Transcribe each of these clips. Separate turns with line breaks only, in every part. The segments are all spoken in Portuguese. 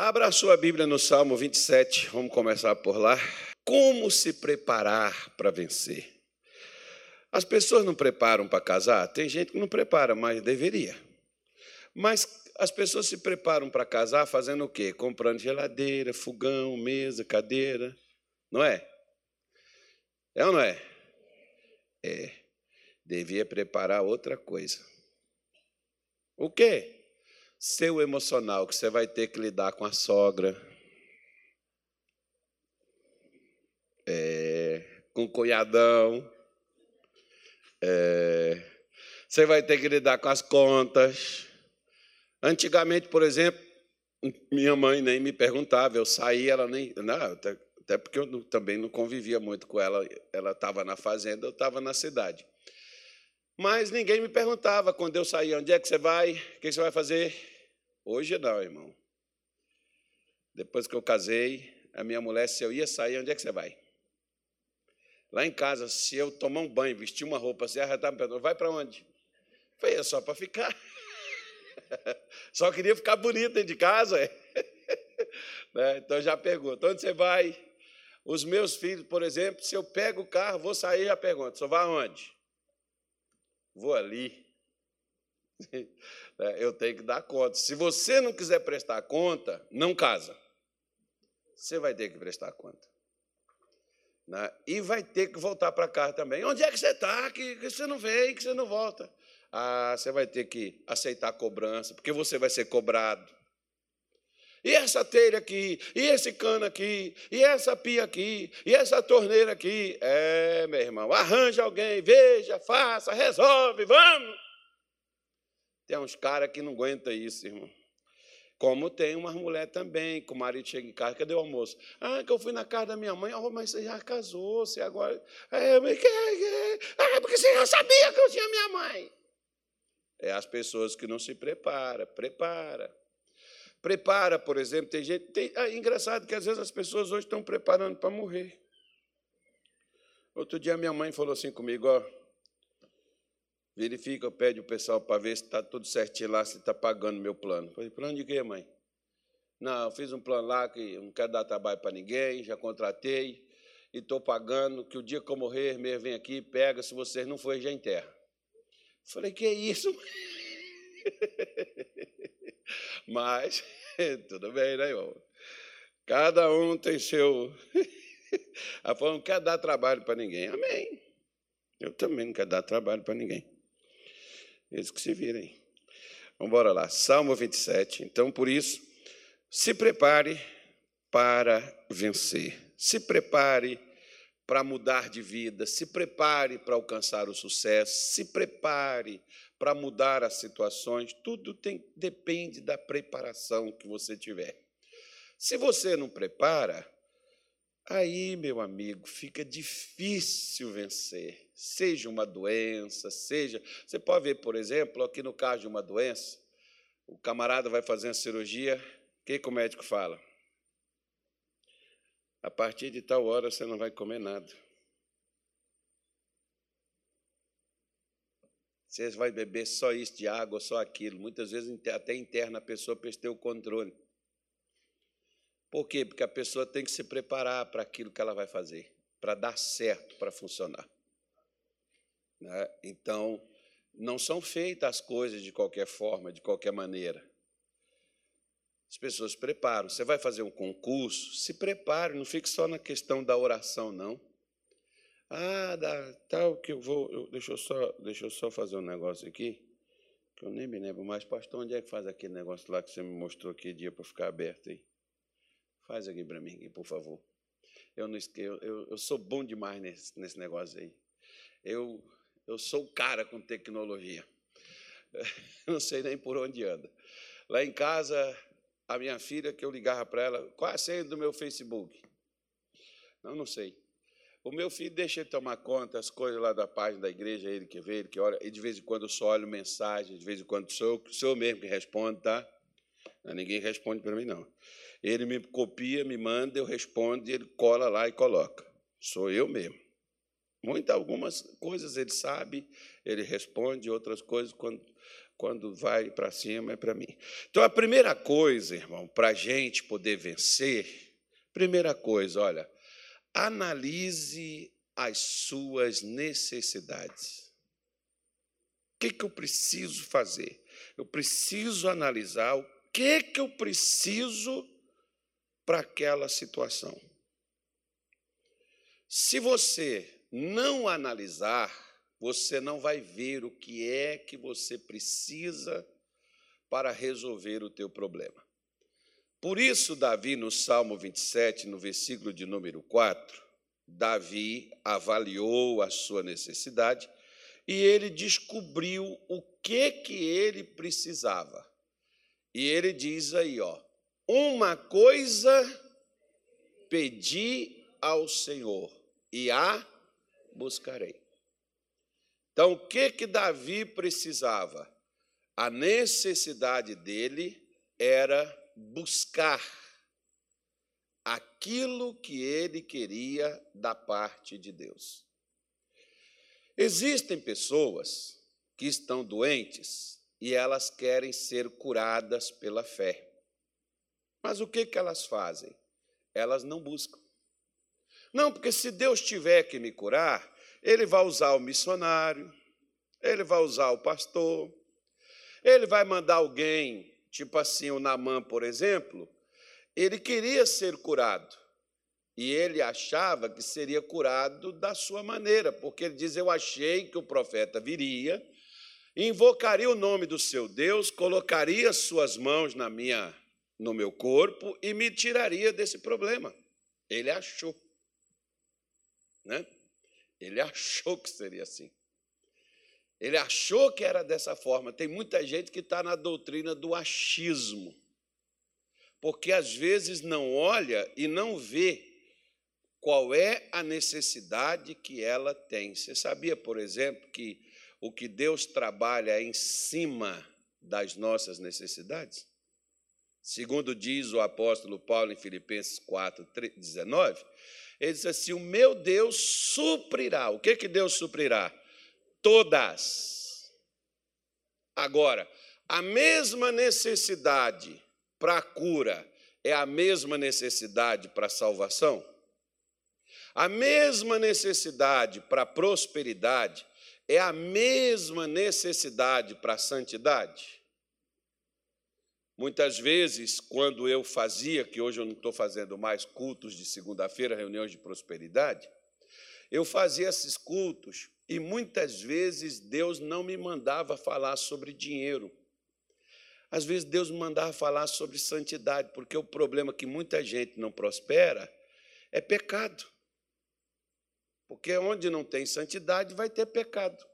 Abra a sua Bíblia no Salmo 27, vamos começar por lá. Como se preparar para vencer? As pessoas não preparam para casar? Tem gente que não prepara, mas deveria. Mas as pessoas se preparam para casar fazendo o quê? Comprando geladeira, fogão, mesa, cadeira. Não é? É ou não é? É. Devia preparar outra coisa. O quê? Seu emocional, que você vai ter que lidar com a sogra. É, com o cunhadão. É, você vai ter que lidar com as contas. Antigamente, por exemplo, minha mãe nem me perguntava, eu saía, ela nem. Não, até, até porque eu não, também não convivia muito com ela. Ela estava na fazenda, eu estava na cidade. Mas ninguém me perguntava quando eu saía: onde é que você vai? O que você vai fazer? Hoje não, irmão. Depois que eu casei, a minha mulher, se eu ia sair, onde é que você vai? Lá em casa, se eu tomar um banho, vestir uma roupa, você me perguntando: vai para onde? Foi é só para ficar. Só queria ficar bonito dentro de casa. Né? Então já pergunta: onde você vai? Os meus filhos, por exemplo, se eu pego o carro, vou sair, já pergunto: só vai aonde? Vou ali. Né? Eu tenho que dar conta. Se você não quiser prestar conta, não casa. Você vai ter que prestar conta. Né? E vai ter que voltar para casa também. Onde é que você está? Que, que você não vem, que você não volta ah, você vai ter que aceitar a cobrança, porque você vai ser cobrado. E essa telha aqui, e esse cano aqui, e essa pia aqui, e essa torneira aqui. É, meu irmão, arranja alguém, veja, faça, resolve, vamos. Tem uns caras que não aguentam isso, irmão. Como tem umas mulheres também, que o marido chega em casa, cadê o almoço? Ah, que eu fui na casa da minha mãe, oh, mas você já casou, você agora. É, ah, porque você já sabia que eu tinha minha mãe. É as pessoas que não se preparam. Prepara. Prepara, por exemplo, tem gente. Tem, é engraçado que às vezes as pessoas hoje estão preparando para morrer. Outro dia minha mãe falou assim comigo, ó. Verifica, pede o pessoal para ver se está tudo certinho lá, se está pagando meu plano. falei, plano de quê, mãe? Não, eu fiz um plano lá que não quero dar trabalho para ninguém, já contratei e estou pagando, que o dia que eu morrer, mesmo vem aqui, pega, se vocês não forem, já enterra. Falei, que isso? Mas, tudo bem, né, irmão? Cada um tem seu. A forma não quer dar trabalho para ninguém. Amém. Eu também não quero dar trabalho para ninguém. Eles que se virem. Vamos embora lá. Salmo 27. Então, por isso, se prepare para vencer. Se prepare para mudar de vida, se prepare para alcançar o sucesso, se prepare para mudar as situações, tudo tem, depende da preparação que você tiver. Se você não prepara, aí, meu amigo, fica difícil vencer. Seja uma doença, seja. Você pode ver, por exemplo, aqui no caso de uma doença, o camarada vai fazer uma cirurgia, o que, que o médico fala? A partir de tal hora você não vai comer nada. Você vai beber só isso de água, só aquilo. Muitas vezes até interna a pessoa ter o controle. Por quê? Porque a pessoa tem que se preparar para aquilo que ela vai fazer, para dar certo, para funcionar. Né? Então, não são feitas as coisas de qualquer forma, de qualquer maneira. As pessoas se preparam. Você vai fazer um concurso, se prepare, não fique só na questão da oração, não. Ah, dá, tal que eu vou. Eu, deixa, eu só, deixa eu só fazer um negócio aqui, que eu nem me lembro mais. Pastor, onde é que faz aquele negócio lá que você me mostrou aquele dia para ficar aberto aí? Faz aqui para mim, por favor. Eu, não, eu, eu, eu sou bom demais nesse, nesse negócio aí. Eu, eu sou o cara com tecnologia. não sei nem por onde anda. Lá em casa, a minha filha que eu ligava para ela, qual é a senha do meu Facebook? Não, não sei. O meu filho deixa ele tomar conta, as coisas lá da página da igreja, ele que vê, ele que olha, e de vez em quando eu só olho mensagem, de vez em quando sou, sou eu mesmo que respondo, tá? Não, ninguém responde para mim, não. Ele me copia, me manda, eu respondo, e ele cola lá e coloca. Sou eu mesmo. Muitas, algumas coisas ele sabe, ele responde, outras coisas, quando quando vai para cima é para mim. Então, a primeira coisa, irmão, para a gente poder vencer, primeira coisa, olha, analise as suas necessidades. O que, que eu preciso fazer? Eu preciso analisar o que, que eu preciso para aquela situação. Se você não analisar, você não vai ver o que é que você precisa para resolver o teu problema. Por isso, Davi, no Salmo 27, no versículo de número 4, Davi avaliou a sua necessidade e ele descobriu o que que ele precisava. E ele diz aí, ó, uma coisa pedi ao Senhor e a buscarei. Então, o que que Davi precisava? A necessidade dele era buscar aquilo que ele queria da parte de Deus. Existem pessoas que estão doentes e elas querem ser curadas pela fé. Mas o que, que elas fazem? Elas não buscam. Não, porque se Deus tiver que me curar, Ele vai usar o missionário, Ele vai usar o pastor, Ele vai mandar alguém, tipo assim, o Namã, por exemplo, ele queria ser curado. E ele achava que seria curado da sua maneira, porque ele diz: Eu achei que o profeta viria, invocaria o nome do seu Deus, colocaria suas mãos na minha, no meu corpo e me tiraria desse problema. Ele achou. Né? Ele achou que seria assim. Ele achou que era dessa forma. Tem muita gente que está na doutrina do achismo, porque às vezes não olha e não vê qual é a necessidade que ela tem. Você sabia, por exemplo, que o que Deus trabalha é em cima das nossas necessidades? Segundo diz o apóstolo Paulo em Filipenses 4, 19, ele diz assim: O meu Deus suprirá. O que, que Deus suprirá? Todas. Agora, a mesma necessidade para a cura é a mesma necessidade para a salvação? A mesma necessidade para a prosperidade é a mesma necessidade para a santidade? Muitas vezes, quando eu fazia, que hoje eu não estou fazendo mais cultos de segunda-feira, reuniões de prosperidade, eu fazia esses cultos e muitas vezes Deus não me mandava falar sobre dinheiro. Às vezes Deus me mandava falar sobre santidade, porque o problema que muita gente não prospera é pecado. Porque onde não tem santidade vai ter pecado.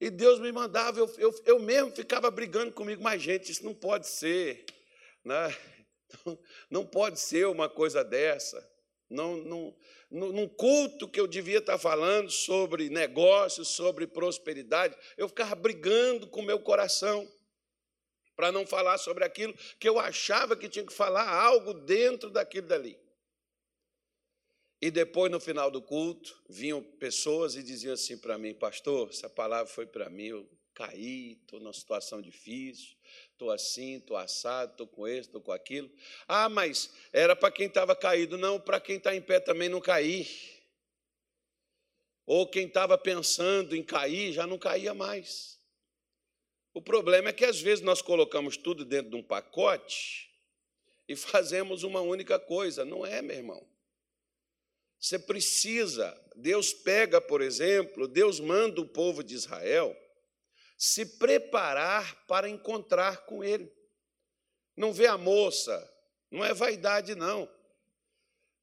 E Deus me mandava, eu, eu, eu mesmo ficava brigando comigo, mas gente, isso não pode ser, né? não pode ser uma coisa dessa. Não, não, num culto que eu devia estar falando sobre negócios, sobre prosperidade, eu ficava brigando com o meu coração para não falar sobre aquilo que eu achava que tinha que falar algo dentro daquilo dali. E depois, no final do culto, vinham pessoas e diziam assim para mim, pastor, essa palavra foi para mim, eu caí, estou numa situação difícil, estou assim, estou assado, estou com isso, estou com aquilo. Ah, mas era para quem estava caído, não, para quem está em pé também não cair. Ou quem estava pensando em cair, já não caía mais. O problema é que às vezes nós colocamos tudo dentro de um pacote e fazemos uma única coisa. Não é, meu irmão. Você precisa, Deus pega, por exemplo, Deus manda o povo de Israel se preparar para encontrar com Ele. Não vê a moça, não é vaidade, não.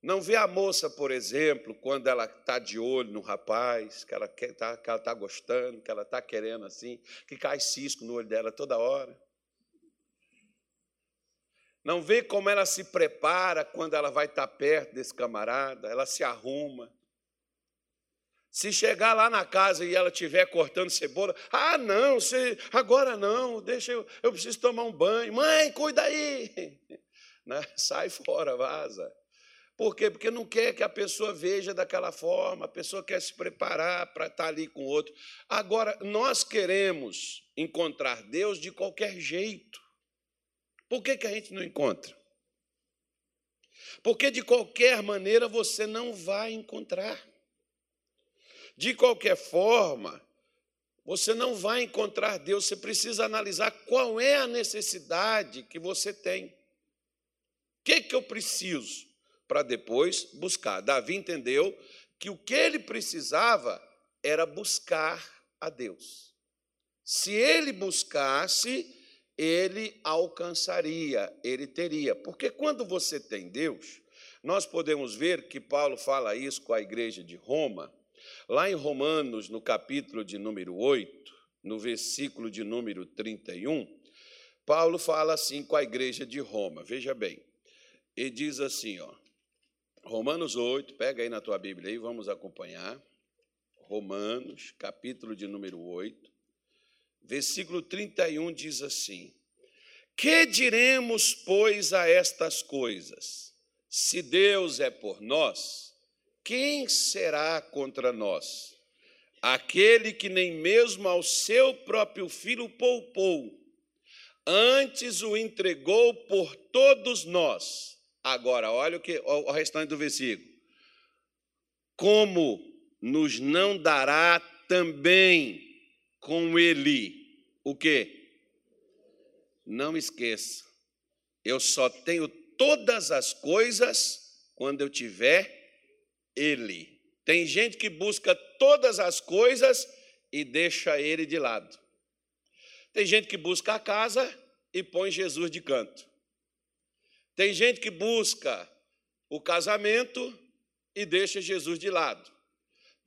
Não vê a moça, por exemplo, quando ela está de olho no rapaz, que ela está que ela tá gostando, que ela está querendo assim, que cai cisco no olho dela toda hora. Não vê como ela se prepara quando ela vai estar perto desse camarada, ela se arruma. Se chegar lá na casa e ela estiver cortando cebola, ah, não, agora não, deixa eu, eu preciso tomar um banho. Mãe, cuida aí. Né? Sai fora, vaza. Por quê? Porque não quer que a pessoa veja daquela forma, a pessoa quer se preparar para estar ali com o outro. Agora, nós queremos encontrar Deus de qualquer jeito. Por que, que a gente não encontra? Porque de qualquer maneira você não vai encontrar. De qualquer forma, você não vai encontrar Deus, você precisa analisar qual é a necessidade que você tem. O que, que eu preciso? para depois buscar. Davi entendeu que o que ele precisava era buscar a Deus. Se ele buscasse, ele alcançaria, ele teria. Porque quando você tem Deus, nós podemos ver que Paulo fala isso com a igreja de Roma, lá em Romanos, no capítulo de número 8, no versículo de número 31, Paulo fala assim com a igreja de Roma, veja bem, e diz assim, ó, Romanos 8, pega aí na tua Bíblia aí, vamos acompanhar. Romanos, capítulo de número 8, versículo 31 diz assim: Que diremos, pois, a estas coisas? Se Deus é por nós, quem será contra nós? Aquele que nem mesmo ao seu próprio filho poupou, antes o entregou por todos nós Agora, olha o, que, o restante do versículo. Como nos não dará também com ele o quê? Não esqueça, eu só tenho todas as coisas quando eu tiver ele. Tem gente que busca todas as coisas e deixa ele de lado. Tem gente que busca a casa e põe Jesus de canto. Tem gente que busca o casamento e deixa Jesus de lado.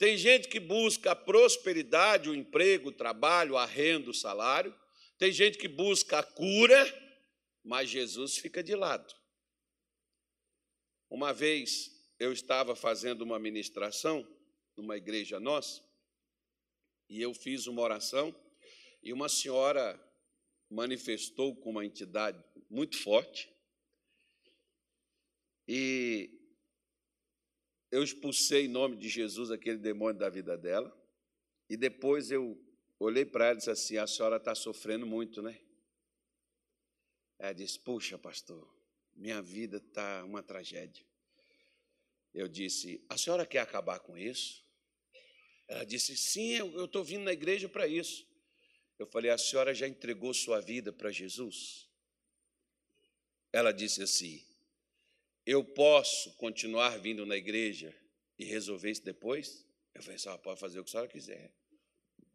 Tem gente que busca a prosperidade, o emprego, o trabalho, a renda, o salário. Tem gente que busca a cura, mas Jesus fica de lado. Uma vez eu estava fazendo uma ministração numa igreja nossa, e eu fiz uma oração, e uma senhora manifestou com uma entidade muito forte, e eu expulsei em nome de Jesus aquele demônio da vida dela. E depois eu olhei para ela e disse assim: A senhora está sofrendo muito, né? Ela disse: Puxa, pastor, minha vida está uma tragédia. Eu disse: A senhora quer acabar com isso? Ela disse: Sim, eu estou vindo na igreja para isso. Eu falei: A senhora já entregou sua vida para Jesus? Ela disse assim: eu posso continuar vindo na igreja e resolver isso depois? Eu falei, só pode fazer o que a senhora quiser.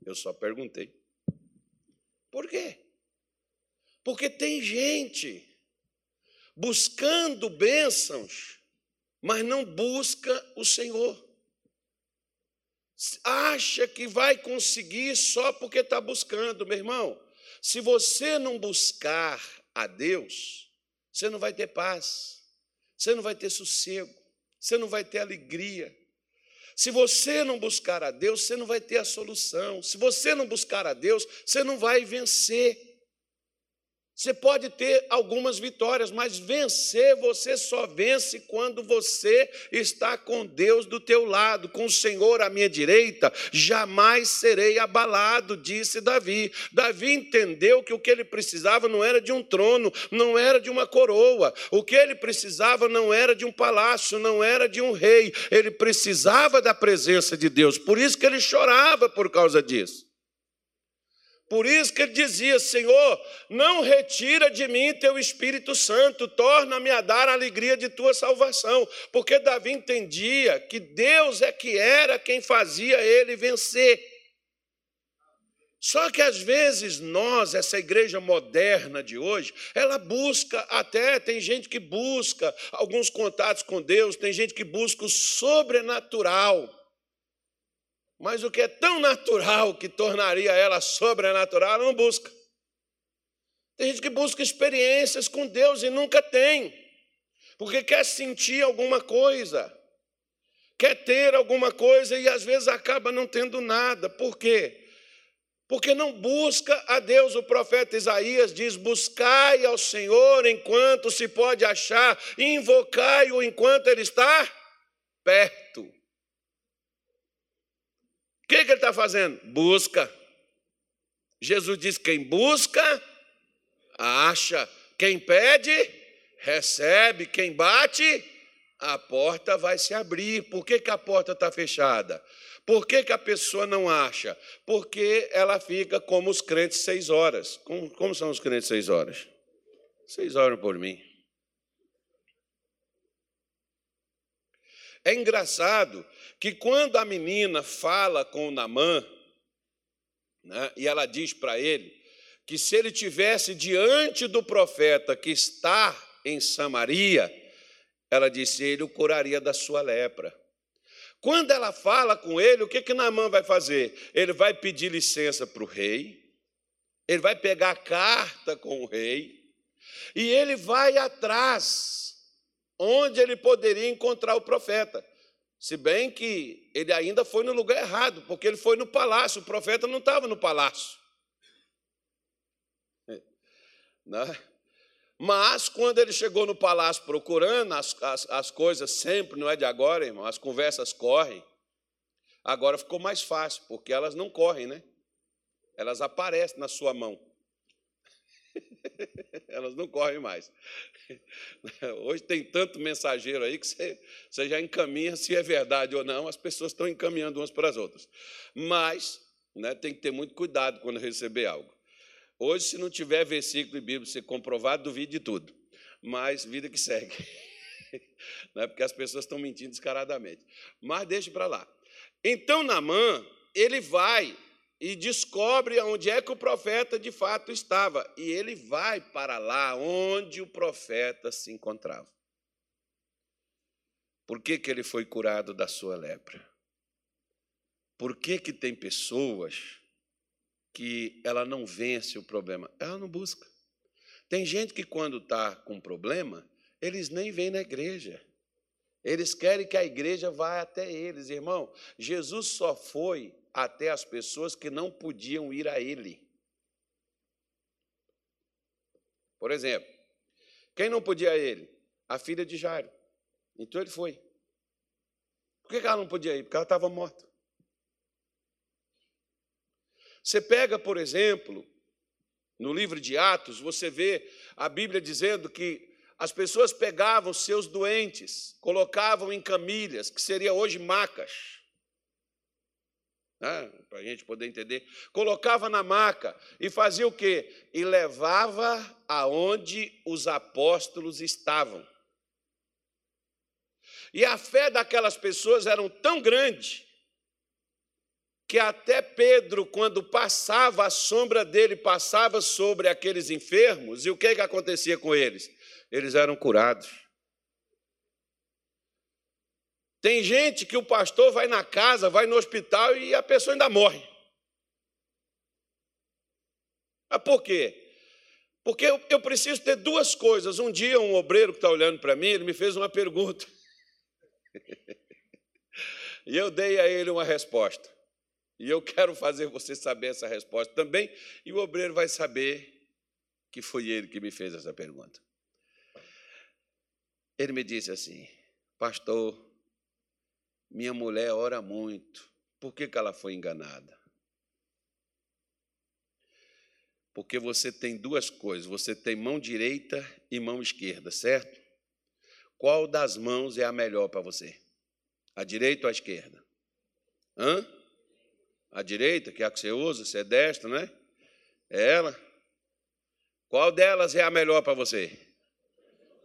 Eu só perguntei. Por quê? Porque tem gente buscando bênçãos, mas não busca o Senhor. Acha que vai conseguir só porque está buscando, meu irmão. Se você não buscar a Deus, você não vai ter paz você não vai ter sossego, você não vai ter alegria. Se você não buscar a Deus, você não vai ter a solução. Se você não buscar a Deus, você não vai vencer. Você pode ter algumas vitórias, mas vencer você só vence quando você está com Deus do teu lado, com o Senhor à minha direita, jamais serei abalado, disse Davi. Davi entendeu que o que ele precisava não era de um trono, não era de uma coroa, o que ele precisava não era de um palácio, não era de um rei, ele precisava da presença de Deus. Por isso que ele chorava por causa disso. Por isso que ele dizia: Senhor, não retira de mim teu Espírito Santo, torna-me a dar a alegria de tua salvação. Porque Davi entendia que Deus é que era quem fazia ele vencer. Só que às vezes nós, essa igreja moderna de hoje, ela busca até, tem gente que busca alguns contatos com Deus, tem gente que busca o sobrenatural. Mas o que é tão natural que tornaria ela sobrenatural, ela não busca. Tem gente que busca experiências com Deus e nunca tem, porque quer sentir alguma coisa, quer ter alguma coisa e às vezes acaba não tendo nada. Por quê? Porque não busca a Deus. O profeta Isaías diz: Buscai ao Senhor enquanto se pode achar, invocai-o enquanto ele está perto. O que, que ele está fazendo? Busca. Jesus diz: quem busca, acha. Quem pede, recebe. Quem bate, a porta vai se abrir. Por que, que a porta está fechada? Por que, que a pessoa não acha? Porque ela fica como os crentes seis horas. Como, como são os crentes seis horas? Seis horas por mim. É engraçado que quando a menina fala com o Namã, né, e ela diz para ele que se ele tivesse diante do profeta que está em Samaria, ela disse, ele o curaria da sua lepra. Quando ela fala com ele, o que, que Naamã vai fazer? Ele vai pedir licença para o rei, ele vai pegar a carta com o rei, e ele vai atrás, onde ele poderia encontrar o profeta. Se bem que ele ainda foi no lugar errado, porque ele foi no palácio, o profeta não estava no palácio. Né? Mas quando ele chegou no palácio procurando, as, as, as coisas sempre, não é de agora, irmão, as conversas correm. Agora ficou mais fácil, porque elas não correm, né? Elas aparecem na sua mão. elas não correm mais. Hoje tem tanto mensageiro aí que você, você já encaminha se é verdade ou não, as pessoas estão encaminhando umas para as outras. Mas né, tem que ter muito cuidado quando receber algo. Hoje, se não tiver versículo e Bíblia ser comprovado, duvide de tudo. Mas vida que segue. É porque as pessoas estão mentindo descaradamente. Mas deixe para lá. Então, Namã, ele vai e descobre onde é que o profeta de fato estava. E ele vai para lá onde o profeta se encontrava. Por que, que ele foi curado da sua lepra? Por que, que tem pessoas que ela não vence o problema? Ela não busca. Tem gente que, quando está com problema, eles nem vêm na igreja. Eles querem que a igreja vá até eles. Irmão, Jesus só foi até as pessoas que não podiam ir a ele. Por exemplo, quem não podia a ele? A filha de Jairo. Então ele foi. Por que ela não podia ir? Porque ela estava morta. Você pega, por exemplo, no livro de Atos, você vê a Bíblia dizendo que as pessoas pegavam seus doentes, colocavam em camilhas, que seria hoje macas, né? para a gente poder entender, colocava na maca e fazia o quê? E levava aonde os apóstolos estavam. E a fé daquelas pessoas era tão grande que até Pedro, quando passava, a sombra dele passava sobre aqueles enfermos, e o que, que acontecia com eles? Eles eram curados. Tem gente que o pastor vai na casa, vai no hospital e a pessoa ainda morre. Mas por quê? Porque eu, preciso ter duas coisas. Um dia, um obreiro que está olhando para mim, ele me fez uma pergunta. e eu dei a ele uma resposta. E eu quero fazer você saber essa resposta também, e o obreiro vai saber que foi ele que me fez essa pergunta. Ele me disse assim: Pastor, minha mulher ora muito, por que, que ela foi enganada? Porque você tem duas coisas: você tem mão direita e mão esquerda, certo? Qual das mãos é a melhor para você? A direita ou a esquerda? Hã? A direita, que é a que você usa, você é destro, né? É ela. Qual delas é a melhor para você?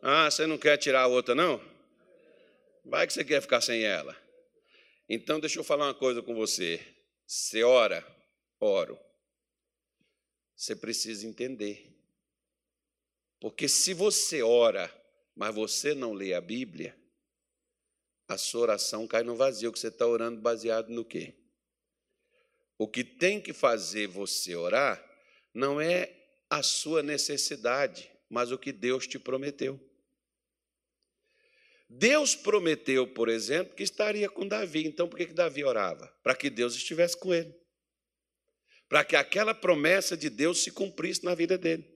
Ah, você não quer tirar a outra, não? Vai que você quer ficar sem ela. Então, deixa eu falar uma coisa com você. Você ora, oro. Você precisa entender. Porque se você ora, mas você não lê a Bíblia, a sua oração cai no vazio, que você está orando baseado no quê? O que tem que fazer você orar não é a sua necessidade, mas o que Deus te prometeu. Deus prometeu, por exemplo, que estaria com Davi. Então, por que, que Davi orava? Para que Deus estivesse com ele. para que aquela promessa de Deus se cumprisse na vida dele.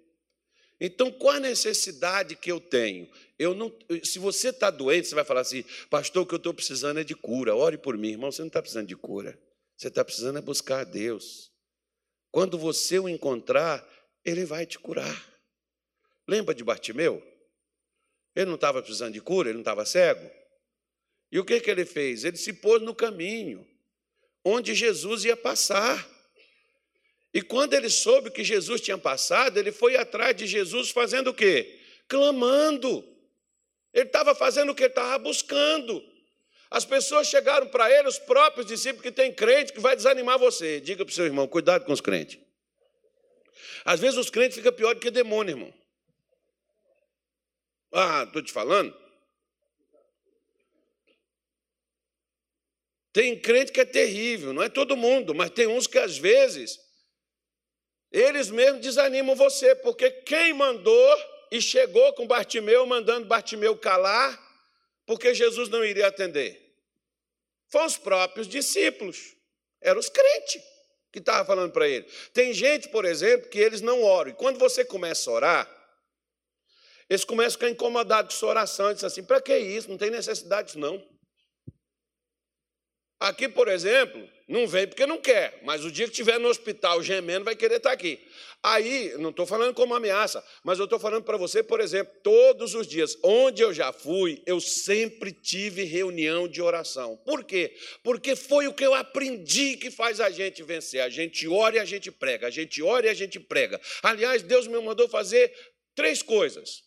Então, qual a necessidade que eu tenho? Eu não, se você está doente, você vai falar assim, pastor, o que eu estou precisando é de cura. Ore por mim, irmão. Você não está precisando de cura. Você está precisando é buscar a Deus. Quando você o encontrar, ele vai te curar. Lembra de Bartimeu? Ele não estava precisando de cura, ele não estava cego. E o que, que ele fez? Ele se pôs no caminho onde Jesus ia passar. E quando ele soube que Jesus tinha passado, ele foi atrás de Jesus fazendo o quê? Clamando. Ele estava fazendo o que ele estava buscando. As pessoas chegaram para ele, os próprios discípulos, que tem crente que vai desanimar você. Diga para o seu irmão, cuidado com os crentes. Às vezes os crentes ficam pior do que demônio, irmão. Ah, estou te falando. Tem crente que é terrível, não é todo mundo, mas tem uns que às vezes eles mesmos desanimam você, porque quem mandou e chegou com Bartimeu, mandando Bartimeu calar, porque Jesus não iria atender? Foram os próprios discípulos, eram os crentes que estavam falando para ele. Tem gente, por exemplo, que eles não oram, e quando você começa a orar, eles começam a ficar incomodados com sua oração, e dizem assim: para que isso? Não tem necessidade disso, não. Aqui, por exemplo, não vem porque não quer, mas o dia que estiver no hospital gemendo, vai querer estar aqui. Aí, não estou falando como ameaça, mas eu estou falando para você, por exemplo, todos os dias, onde eu já fui, eu sempre tive reunião de oração. Por quê? Porque foi o que eu aprendi que faz a gente vencer. A gente ora e a gente prega, a gente ora e a gente prega. Aliás, Deus me mandou fazer três coisas.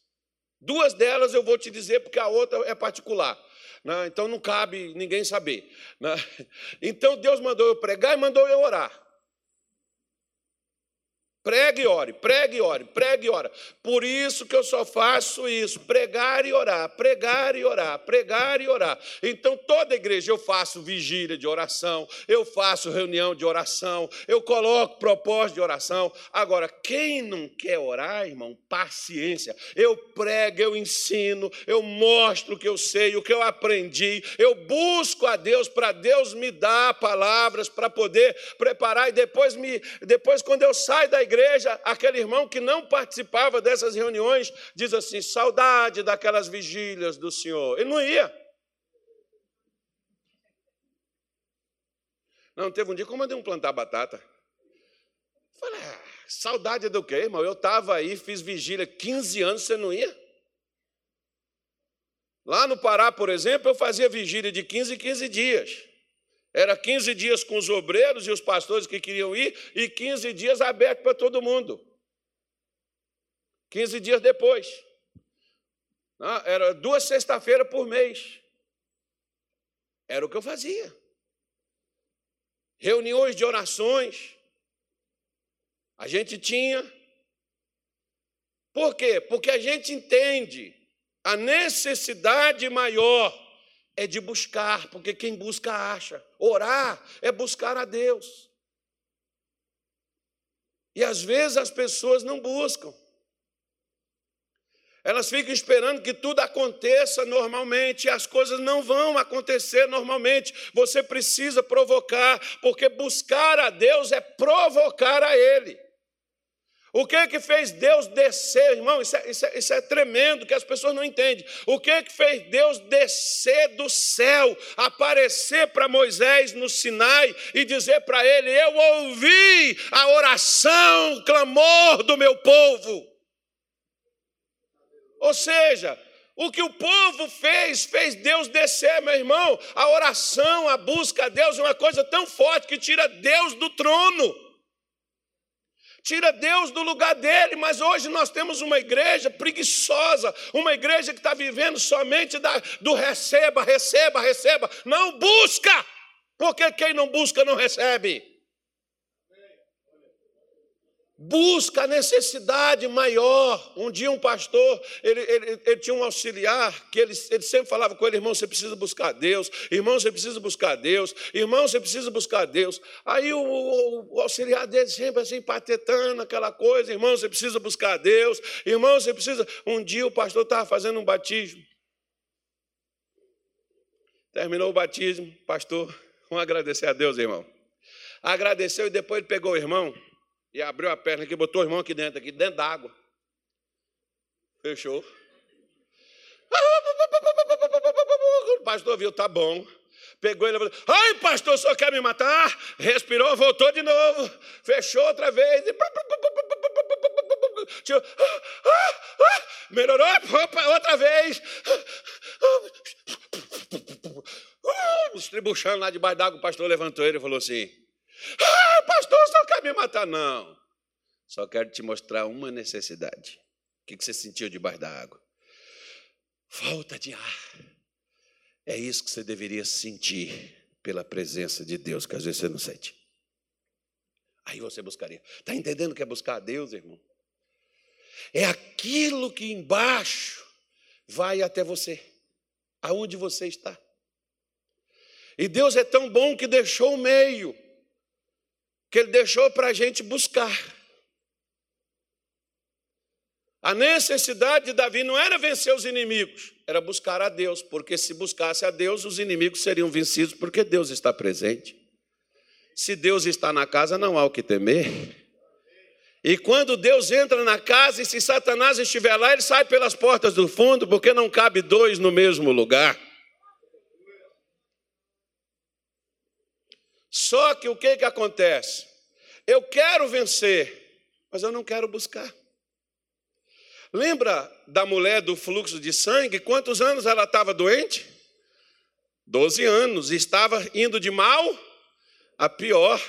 Duas delas eu vou te dizer porque a outra é particular. Né? Então não cabe ninguém saber. Né? Então Deus mandou eu pregar e mandou eu orar. Pregue e ore, pregue e ore, pregue e ore. Por isso que eu só faço isso: pregar e orar, pregar e orar, pregar e orar. Então, toda igreja eu faço vigília de oração, eu faço reunião de oração, eu coloco propósito de oração. Agora, quem não quer orar, irmão, paciência. Eu prego, eu ensino, eu mostro o que eu sei, o que eu aprendi, eu busco a Deus para Deus me dar palavras para poder preparar e depois me depois quando eu saio da igreja igreja, aquele irmão que não participava dessas reuniões, diz assim: saudade daquelas vigílias do Senhor. Ele não ia. Não, teve um dia que eu mandei um plantar batata. Falei, ah, saudade do quê, irmão? Eu estava aí, fiz vigília 15 anos, você não ia? Lá no Pará, por exemplo, eu fazia vigília de 15 em 15 dias. Era 15 dias com os obreiros e os pastores que queriam ir, e 15 dias aberto para todo mundo. 15 dias depois. Ah, era duas sexta-feiras por mês. Era o que eu fazia. Reuniões de orações. A gente tinha. Por quê? Porque a gente entende a necessidade maior é de buscar, porque quem busca acha. Orar é buscar a Deus. E às vezes as pessoas não buscam. Elas ficam esperando que tudo aconteça normalmente e as coisas não vão acontecer normalmente. Você precisa provocar, porque buscar a Deus é provocar a Ele. O que que fez Deus descer, irmão? Isso é, isso, é, isso é, tremendo que as pessoas não entendem. O que que fez Deus descer do céu, aparecer para Moisés no Sinai e dizer para ele: Eu ouvi a oração, o clamor do meu povo. Ou seja, o que o povo fez, fez Deus descer, meu irmão. A oração, a busca a Deus é uma coisa tão forte que tira Deus do trono tira Deus do lugar dele, mas hoje nós temos uma igreja preguiçosa, uma igreja que está vivendo somente da, do receba, receba, receba. Não busca, porque quem não busca não recebe busca a necessidade maior. Um dia um pastor, ele, ele, ele, tinha um auxiliar, que ele, ele sempre falava com ele, irmão, você precisa buscar Deus, irmão, você precisa buscar Deus, irmão, você precisa buscar Deus. Aí o, o, o auxiliar dele sempre assim, patetando aquela coisa, irmão, você precisa buscar Deus, irmão, você precisa... Um dia o pastor estava fazendo um batismo, terminou o batismo, pastor, vamos agradecer a Deus, irmão. Agradeceu e depois ele pegou o irmão e abriu a perna aqui, botou o irmão aqui dentro, aqui dentro d'água. Fechou. O pastor viu, tá bom. Pegou ele e falou: Ai, pastor, senhor quer me matar? Respirou, voltou de novo, fechou outra vez. Melhorou, outra vez. Estribuchando lá debaixo d'água, o pastor levantou ele e falou assim: Ah, pastor, o senhor quer me matar? Não. Só quero te mostrar uma necessidade. O que você sentiu debaixo da água? Falta de ar. É isso que você deveria sentir pela presença de Deus, que às vezes você não sente. Aí você buscaria. Está entendendo que é buscar a Deus, irmão? É aquilo que embaixo vai até você, aonde você está. E Deus é tão bom que deixou o meio, que Ele deixou para a gente buscar. A necessidade de Davi não era vencer os inimigos, era buscar a Deus, porque se buscasse a Deus, os inimigos seriam vencidos, porque Deus está presente. Se Deus está na casa, não há o que temer. E quando Deus entra na casa, e se Satanás estiver lá, ele sai pelas portas do fundo, porque não cabe dois no mesmo lugar. Só que o que, que acontece? Eu quero vencer, mas eu não quero buscar. Lembra da mulher do fluxo de sangue? Quantos anos ela estava doente? Doze anos. Estava indo de mal a pior.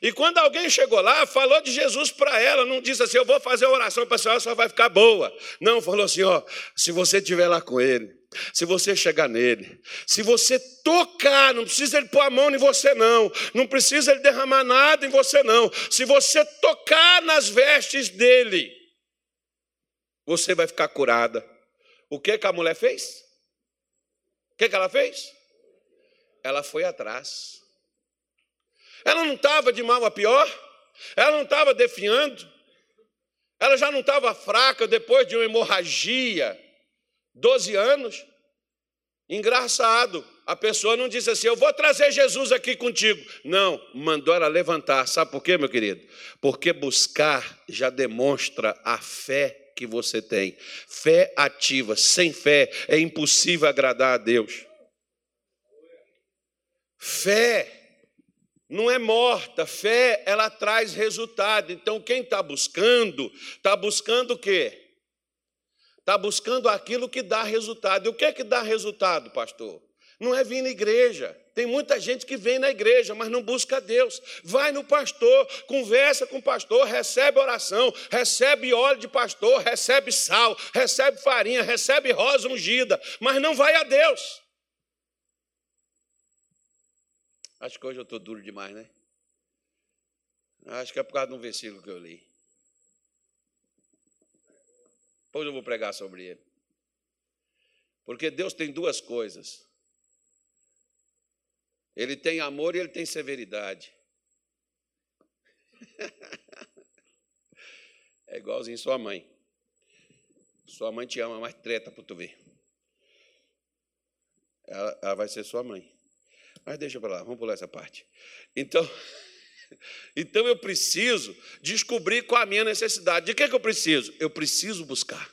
E quando alguém chegou lá, falou de Jesus para ela, não disse assim, eu vou fazer a oração para a senhora, só vai ficar boa. Não, falou assim, ó, se você estiver lá com ele, se você chegar nele, se você tocar, não precisa ele pôr a mão em você, não, não precisa ele derramar nada em você, não. Se você tocar nas vestes dele, você vai ficar curada. O que, que a mulher fez? O que, que ela fez? Ela foi atrás. Ela não estava de mal a pior, ela não estava defiando, ela já não estava fraca depois de uma hemorragia, 12 anos. Engraçado, a pessoa não disse assim: Eu vou trazer Jesus aqui contigo. Não, mandou ela levantar. Sabe por quê, meu querido? Porque buscar já demonstra a fé que você tem. Fé ativa, sem fé é impossível agradar a Deus. Fé não é morta, fé ela traz resultado. Então quem está buscando, está buscando o quê? Está buscando aquilo que dá resultado. E o que é que dá resultado, pastor? Não é vir na igreja. Tem muita gente que vem na igreja, mas não busca Deus. Vai no pastor, conversa com o pastor, recebe oração, recebe óleo de pastor, recebe sal, recebe farinha, recebe rosa ungida, mas não vai a Deus. Acho que hoje eu estou duro demais, né? Acho que é por causa de um versículo que eu li. Depois eu vou pregar sobre ele. Porque Deus tem duas coisas ele tem amor e ele tem severidade. É igualzinho sua mãe. Sua mãe te ama, mas treta para tu ver. Ela, ela, vai ser sua mãe. Mas deixa para lá, vamos pular essa parte. Então, então eu preciso descobrir qual a minha necessidade. De que, que eu preciso? Eu preciso buscar.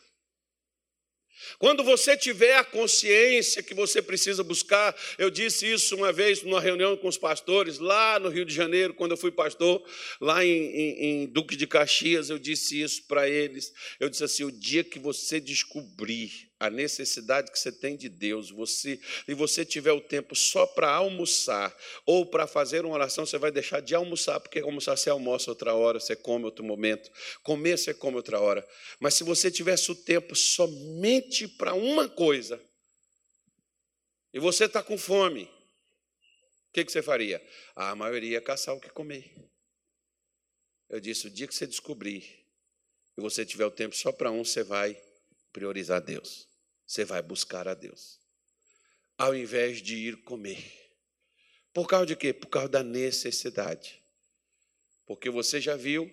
Quando você tiver a consciência que você precisa buscar, eu disse isso uma vez numa reunião com os pastores, lá no Rio de Janeiro, quando eu fui pastor, lá em, em, em Duque de Caxias, eu disse isso para eles. Eu disse assim: o dia que você descobrir a necessidade que você tem de Deus, você e você tiver o tempo só para almoçar ou para fazer uma oração, você vai deixar de almoçar, porque almoçar você almoça outra hora, você come outro momento, comer você come outra hora. Mas se você tivesse o tempo somente para uma coisa, e você está com fome, o que, que você faria? A maioria ia caçar o que comer. Eu disse: o dia que você descobrir e você tiver o tempo só para um, você vai priorizar Deus. Você vai buscar a Deus. Ao invés de ir comer. Por causa de quê? Por causa da necessidade. Porque você já viu,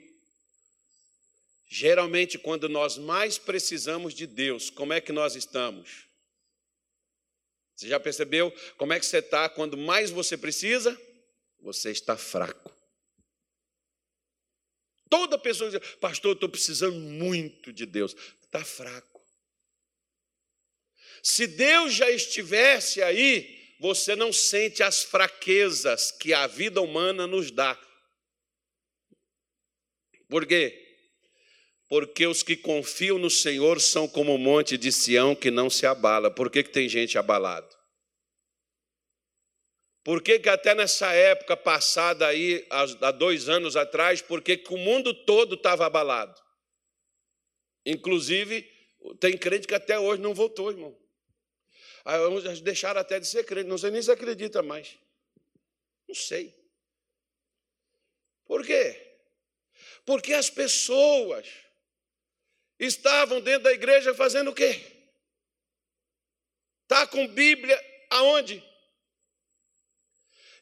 geralmente quando nós mais precisamos de Deus, como é que nós estamos? Você já percebeu como é que você está quando mais você precisa? Você está fraco. Toda pessoa diz, pastor, eu estou precisando muito de Deus. Está fraco. Se Deus já estivesse aí, você não sente as fraquezas que a vida humana nos dá. Por quê? Porque os que confiam no Senhor são como o monte de Sião que não se abala. Por que, que tem gente abalado? Por que, que até nessa época passada aí, há dois anos atrás, por que, que o mundo todo estava abalado? Inclusive, tem crente que até hoje não voltou, irmão. Uns deixaram até de ser crente, não sei nem se acredita mais. Não sei. Por quê? Porque as pessoas estavam dentro da igreja fazendo o quê? Está com Bíblia aonde?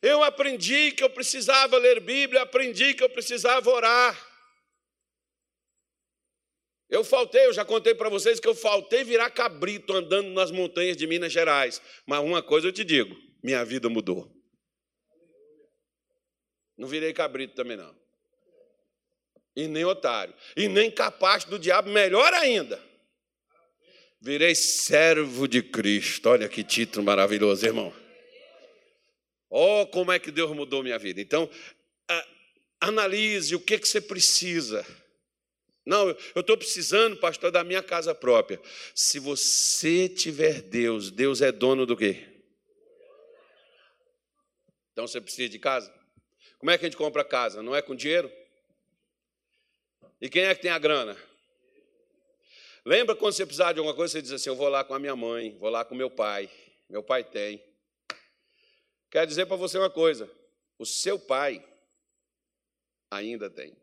Eu aprendi que eu precisava ler Bíblia, aprendi que eu precisava orar. Eu faltei, eu já contei para vocês que eu faltei virar cabrito andando nas montanhas de Minas Gerais. Mas uma coisa eu te digo: minha vida mudou. Não virei cabrito também, não e nem otário, e nem capaz do diabo, melhor ainda. Virei servo de Cristo. Olha que título maravilhoso, irmão. Oh, como é que Deus mudou minha vida. Então, analise o que, que você precisa. Não, eu estou precisando, pastor, da minha casa própria. Se você tiver Deus, Deus é dono do quê? Então você precisa de casa? Como é que a gente compra casa? Não é com dinheiro? E quem é que tem a grana? Lembra quando você precisar de alguma coisa, você diz assim: Eu vou lá com a minha mãe, vou lá com meu pai. Meu pai tem. Quero dizer para você uma coisa: o seu pai ainda tem.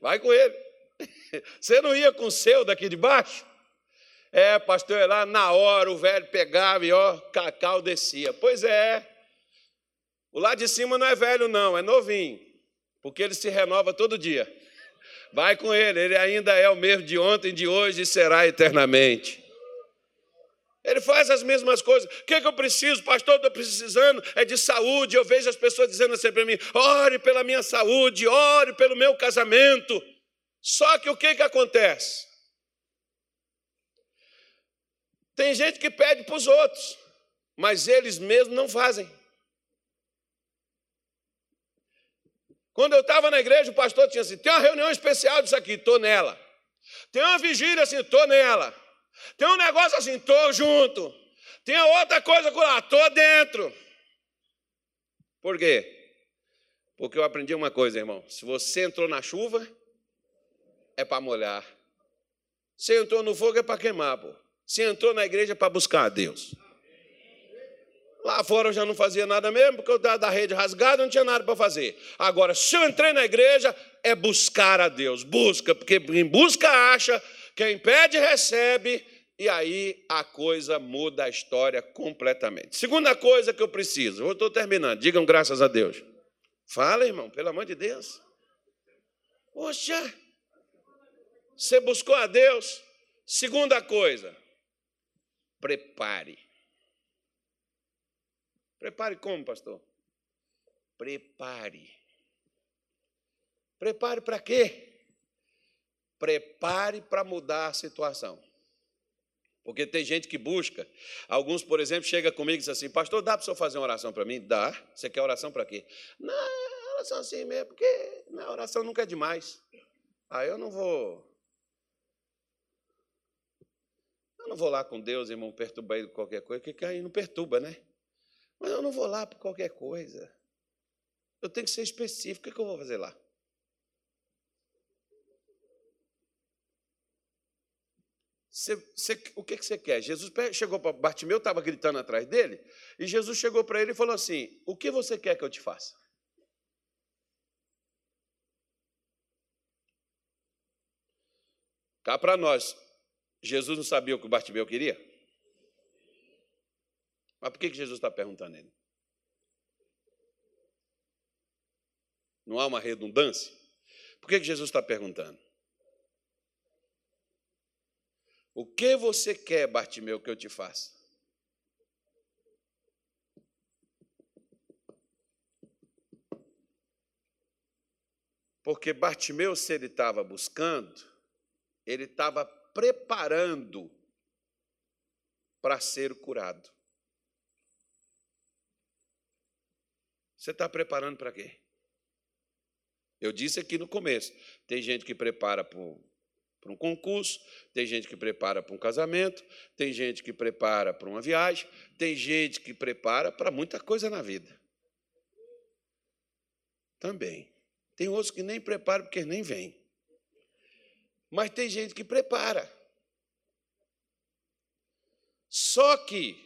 Vai com ele. Você não ia com o seu daqui de baixo? É, pastor, é lá na hora o velho pegava e ó, cacau descia. Pois é, o lá de cima não é velho, não, é novinho, porque ele se renova todo dia. Vai com ele, ele ainda é o mesmo de ontem, de hoje e será eternamente. Ele faz as mesmas coisas. O que, é que eu preciso, pastor? Estou precisando é de saúde. Eu vejo as pessoas dizendo assim para mim: ore pela minha saúde, ore pelo meu casamento. Só que o que, que acontece? Tem gente que pede para os outros, mas eles mesmos não fazem. Quando eu estava na igreja, o pastor tinha assim: tem uma reunião especial disso aqui, estou nela. Tem uma vigília assim, estou nela. Tem um negócio assim, estou junto. Tem outra coisa lá, estou dentro. Por quê? Porque eu aprendi uma coisa, irmão. Se você entrou na chuva, é para molhar. Se entrou no fogo, é para queimar, pô. Se entrou na igreja, é para buscar a Deus. Lá fora eu já não fazia nada mesmo, porque eu estava da rede rasgada, não tinha nada para fazer. Agora, se eu entrei na igreja, é buscar a Deus. Busca, porque quem busca acha, quem pede recebe, e aí a coisa muda a história completamente. Segunda coisa que eu preciso, eu estou terminando, digam graças a Deus. Fala, irmão, pelo amor de Deus. Poxa, você buscou a Deus. Segunda coisa, prepare. Prepare como, pastor? Prepare. Prepare para quê? Prepare para mudar a situação. Porque tem gente que busca. Alguns, por exemplo, chega comigo e diz assim: Pastor, dá para o senhor fazer uma oração para mim? Dá. Você quer oração para quê? Não, oração assim mesmo, porque na oração nunca é demais. Aí eu não vou. Eu não vou lá com Deus, irmão, perturbar ele com qualquer coisa, porque aí não perturba, né? Mas eu não vou lá por qualquer coisa. Eu tenho que ser específico. O que, eu vou fazer lá? Você, você, o que, que você quer? Jesus chegou para Bartimeu, estava gritando atrás dele, e Jesus chegou para ele e falou assim: O que você quer que eu te faça? Cá para nós, Jesus não sabia o que Bartimeu queria? Mas por que Jesus está perguntando ele? Não há uma redundância? Por que Jesus está perguntando? O que você quer, Bartimeu, que eu te faça? Porque Bartimeu, se ele estava buscando, ele estava preparando para ser curado. Você está preparando para quê? Eu disse aqui no começo: tem gente que prepara para um concurso, tem gente que prepara para um casamento, tem gente que prepara para uma viagem, tem gente que prepara para muita coisa na vida. Também. Tem outros que nem preparam porque nem vêm. Mas tem gente que prepara. Só que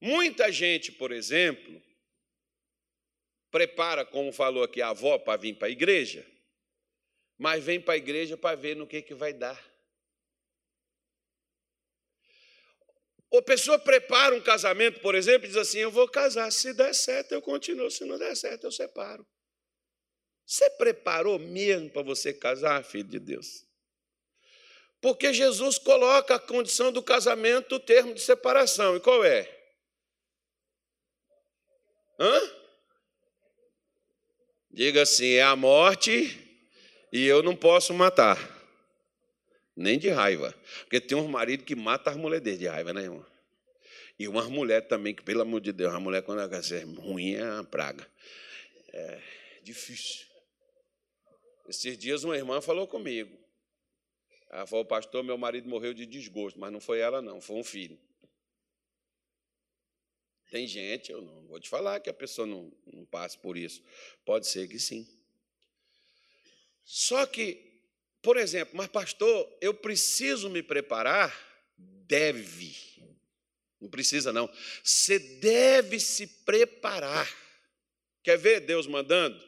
muita gente, por exemplo, prepara, como falou aqui a avó, para vir para a igreja, mas vem para a igreja para ver no que, que vai dar. Ou pessoa prepara um casamento, por exemplo, e diz assim: Eu vou casar, se der certo, eu continuo, se não der certo, eu separo. Você preparou mesmo para você casar, filho de Deus? Porque Jesus coloca a condição do casamento o termo de separação. E qual é? Hã? Diga assim: é a morte e eu não posso matar. Nem de raiva. Porque tem uns maridos que matam as mulheres de raiva, né, irmão? E umas mulheres também, que, pelo amor de Deus, a mulher, quando ela ser ruim, é uma praga. É difícil. Esses dias uma irmã falou comigo. Ela falou, pastor, meu marido morreu de desgosto, mas não foi ela, não, foi um filho. Tem gente, eu não vou te falar que a pessoa não, não passe por isso. Pode ser que sim. Só que, por exemplo, mas pastor, eu preciso me preparar? Deve. Não precisa, não. Você deve se preparar. Quer ver Deus mandando?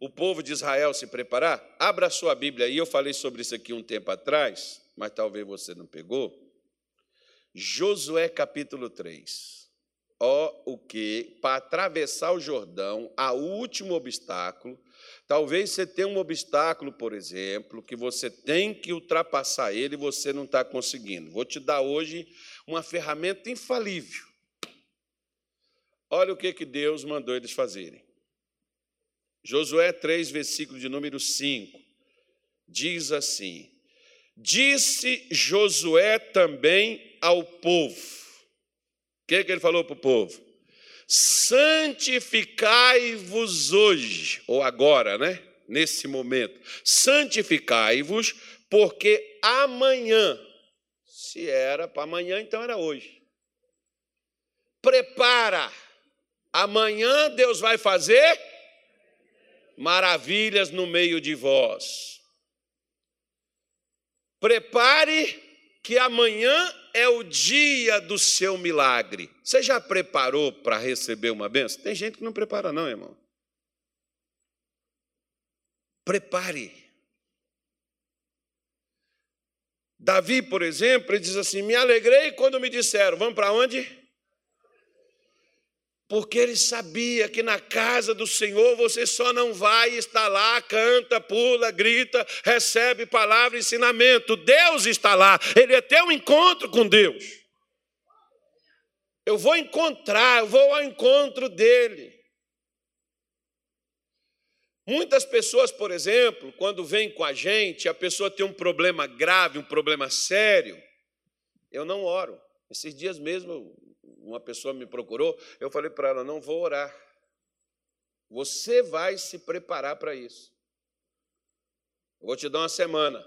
o povo de Israel se preparar? Abra a sua Bíblia aí, eu falei sobre isso aqui um tempo atrás, mas talvez você não pegou. Josué capítulo 3. Ó, o que? Para atravessar o Jordão, a último obstáculo. Talvez você tenha um obstáculo, por exemplo, que você tem que ultrapassar ele e você não está conseguindo. Vou te dar hoje uma ferramenta infalível. Olha o que, que Deus mandou eles fazerem. Josué 3, versículo de número 5, diz assim: Disse Josué também ao povo. O que, que ele falou para o povo? Santificai-vos hoje, ou agora, né? Nesse momento, santificai-vos, porque amanhã, se era para amanhã, então era hoje. Prepara, amanhã Deus vai fazer maravilhas no meio de vós. Prepare que amanhã é o dia do seu milagre. Você já preparou para receber uma benção? Tem gente que não prepara, não, irmão. Prepare. Davi, por exemplo, ele diz assim: Me alegrei quando me disseram, vamos para onde? Porque ele sabia que na casa do Senhor você só não vai estar lá, canta, pula, grita, recebe palavra ensinamento. Deus está lá, ele é teu encontro com Deus. Eu vou encontrar, eu vou ao encontro dele. Muitas pessoas, por exemplo, quando vêm com a gente, a pessoa tem um problema grave, um problema sério, eu não oro. Esses dias mesmo uma pessoa me procurou, eu falei para ela: não vou orar. Você vai se preparar para isso. Eu vou te dar uma semana.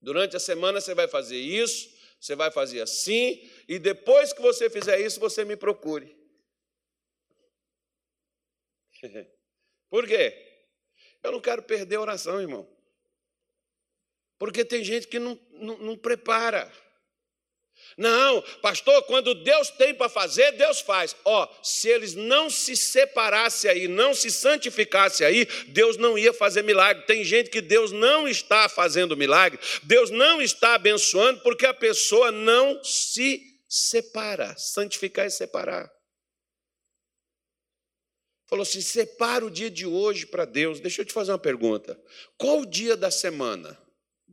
Durante a semana você vai fazer isso, você vai fazer assim, e depois que você fizer isso, você me procure. Por quê? Eu não quero perder a oração, irmão. Porque tem gente que não, não, não prepara. Não, pastor, quando Deus tem para fazer, Deus faz. Ó, oh, se eles não se separassem aí, não se santificassem aí, Deus não ia fazer milagre. Tem gente que Deus não está fazendo milagre, Deus não está abençoando porque a pessoa não se separa. Santificar é separar. Falou assim: separa o dia de hoje para Deus. Deixa eu te fazer uma pergunta. Qual o dia da semana?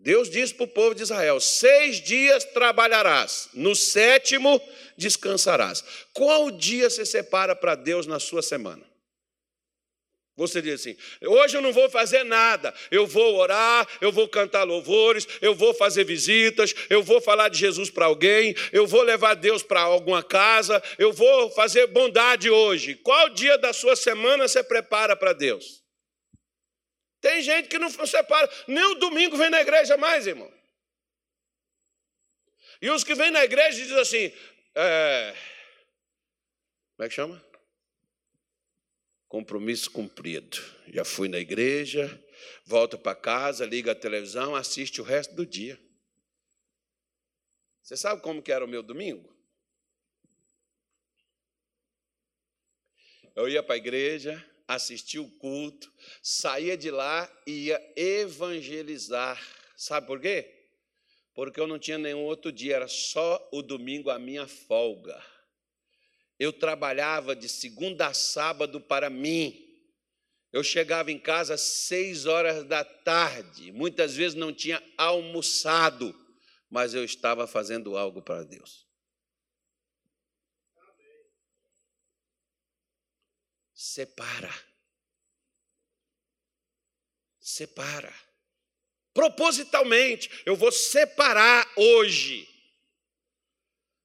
Deus disse para o povo de Israel: seis dias trabalharás, no sétimo descansarás. Qual dia você separa para Deus na sua semana? Você diz assim: hoje eu não vou fazer nada, eu vou orar, eu vou cantar louvores, eu vou fazer visitas, eu vou falar de Jesus para alguém, eu vou levar Deus para alguma casa, eu vou fazer bondade hoje. Qual dia da sua semana você prepara para Deus? Tem gente que não separa, nem o domingo vem na igreja mais, irmão. E os que vêm na igreja dizem assim: é... como é que chama? Compromisso cumprido. Já fui na igreja, volta para casa, liga a televisão, assiste o resto do dia. Você sabe como que era o meu domingo? Eu ia para a igreja, assistia o culto, saía de lá e ia evangelizar. Sabe por quê? porque eu não tinha nenhum outro dia, era só o domingo a minha folga. Eu trabalhava de segunda a sábado para mim. Eu chegava em casa às seis horas da tarde, muitas vezes não tinha almoçado, mas eu estava fazendo algo para Deus. Separa. Separa propositalmente, eu vou separar hoje.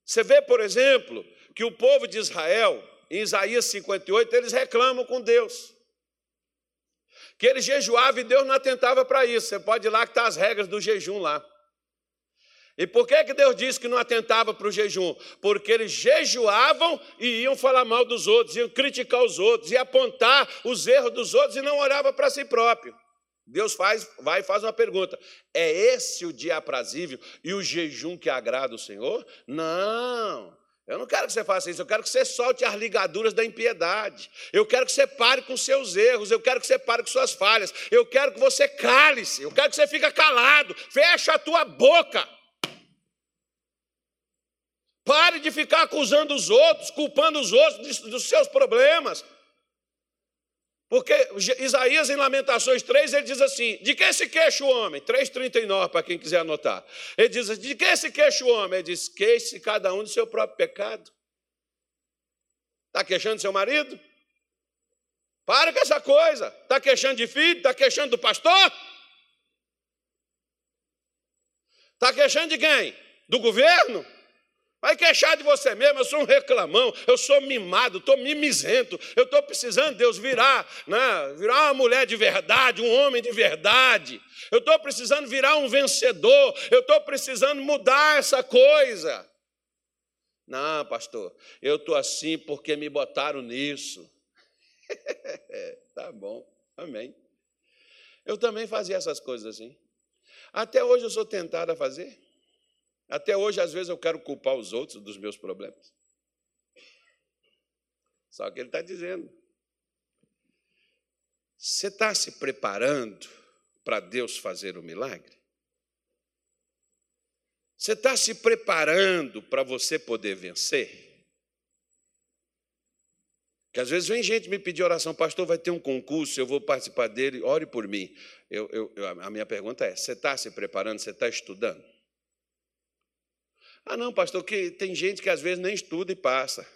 Você vê, por exemplo, que o povo de Israel, em Isaías 58, eles reclamam com Deus. Que eles jejuavam e Deus não atentava para isso. Você pode ir lá que está as regras do jejum lá. E por que, que Deus disse que não atentava para o jejum? Porque eles jejuavam e iam falar mal dos outros, iam criticar os outros, iam apontar os erros dos outros e não olhava para si próprio. Deus faz, vai e faz uma pergunta: é esse o dia aprazível e o jejum que agrada o Senhor? Não. Eu não quero que você faça isso, eu quero que você solte as ligaduras da impiedade. Eu quero que você pare com seus erros, eu quero que você pare com suas falhas. Eu quero que você cale-se, eu quero que você fique calado. Fecha a tua boca. Pare de ficar acusando os outros, culpando os outros dos seus problemas. Porque Isaías, em Lamentações 3, ele diz assim: De que se queixa o homem? 3,39, para quem quiser anotar. Ele diz assim: De que se queixa o homem? Ele diz: Queixe cada um do seu próprio pecado. Está queixando seu marido? Para com essa coisa. Está queixando de filho? Está queixando do pastor? Está queixando de quem? Do governo? Vai queixar de você mesmo, eu sou um reclamão, eu sou mimado, estou mimizento, eu estou precisando de Deus virar, né, virar uma mulher de verdade, um homem de verdade. Eu estou precisando virar um vencedor, eu estou precisando mudar essa coisa. Não, pastor, eu estou assim porque me botaram nisso. tá bom, amém. Eu também fazia essas coisas assim. Até hoje eu sou tentado a fazer. Até hoje, às vezes, eu quero culpar os outros dos meus problemas. Só que ele está dizendo: você está se preparando para Deus fazer o milagre? Você está se preparando para você poder vencer? Que às vezes vem gente me pedir oração, pastor, vai ter um concurso, eu vou participar dele, ore por mim. Eu, eu, a minha pergunta é: você está se preparando, você está estudando? Ah, não, pastor, que tem gente que às vezes nem estuda e passa.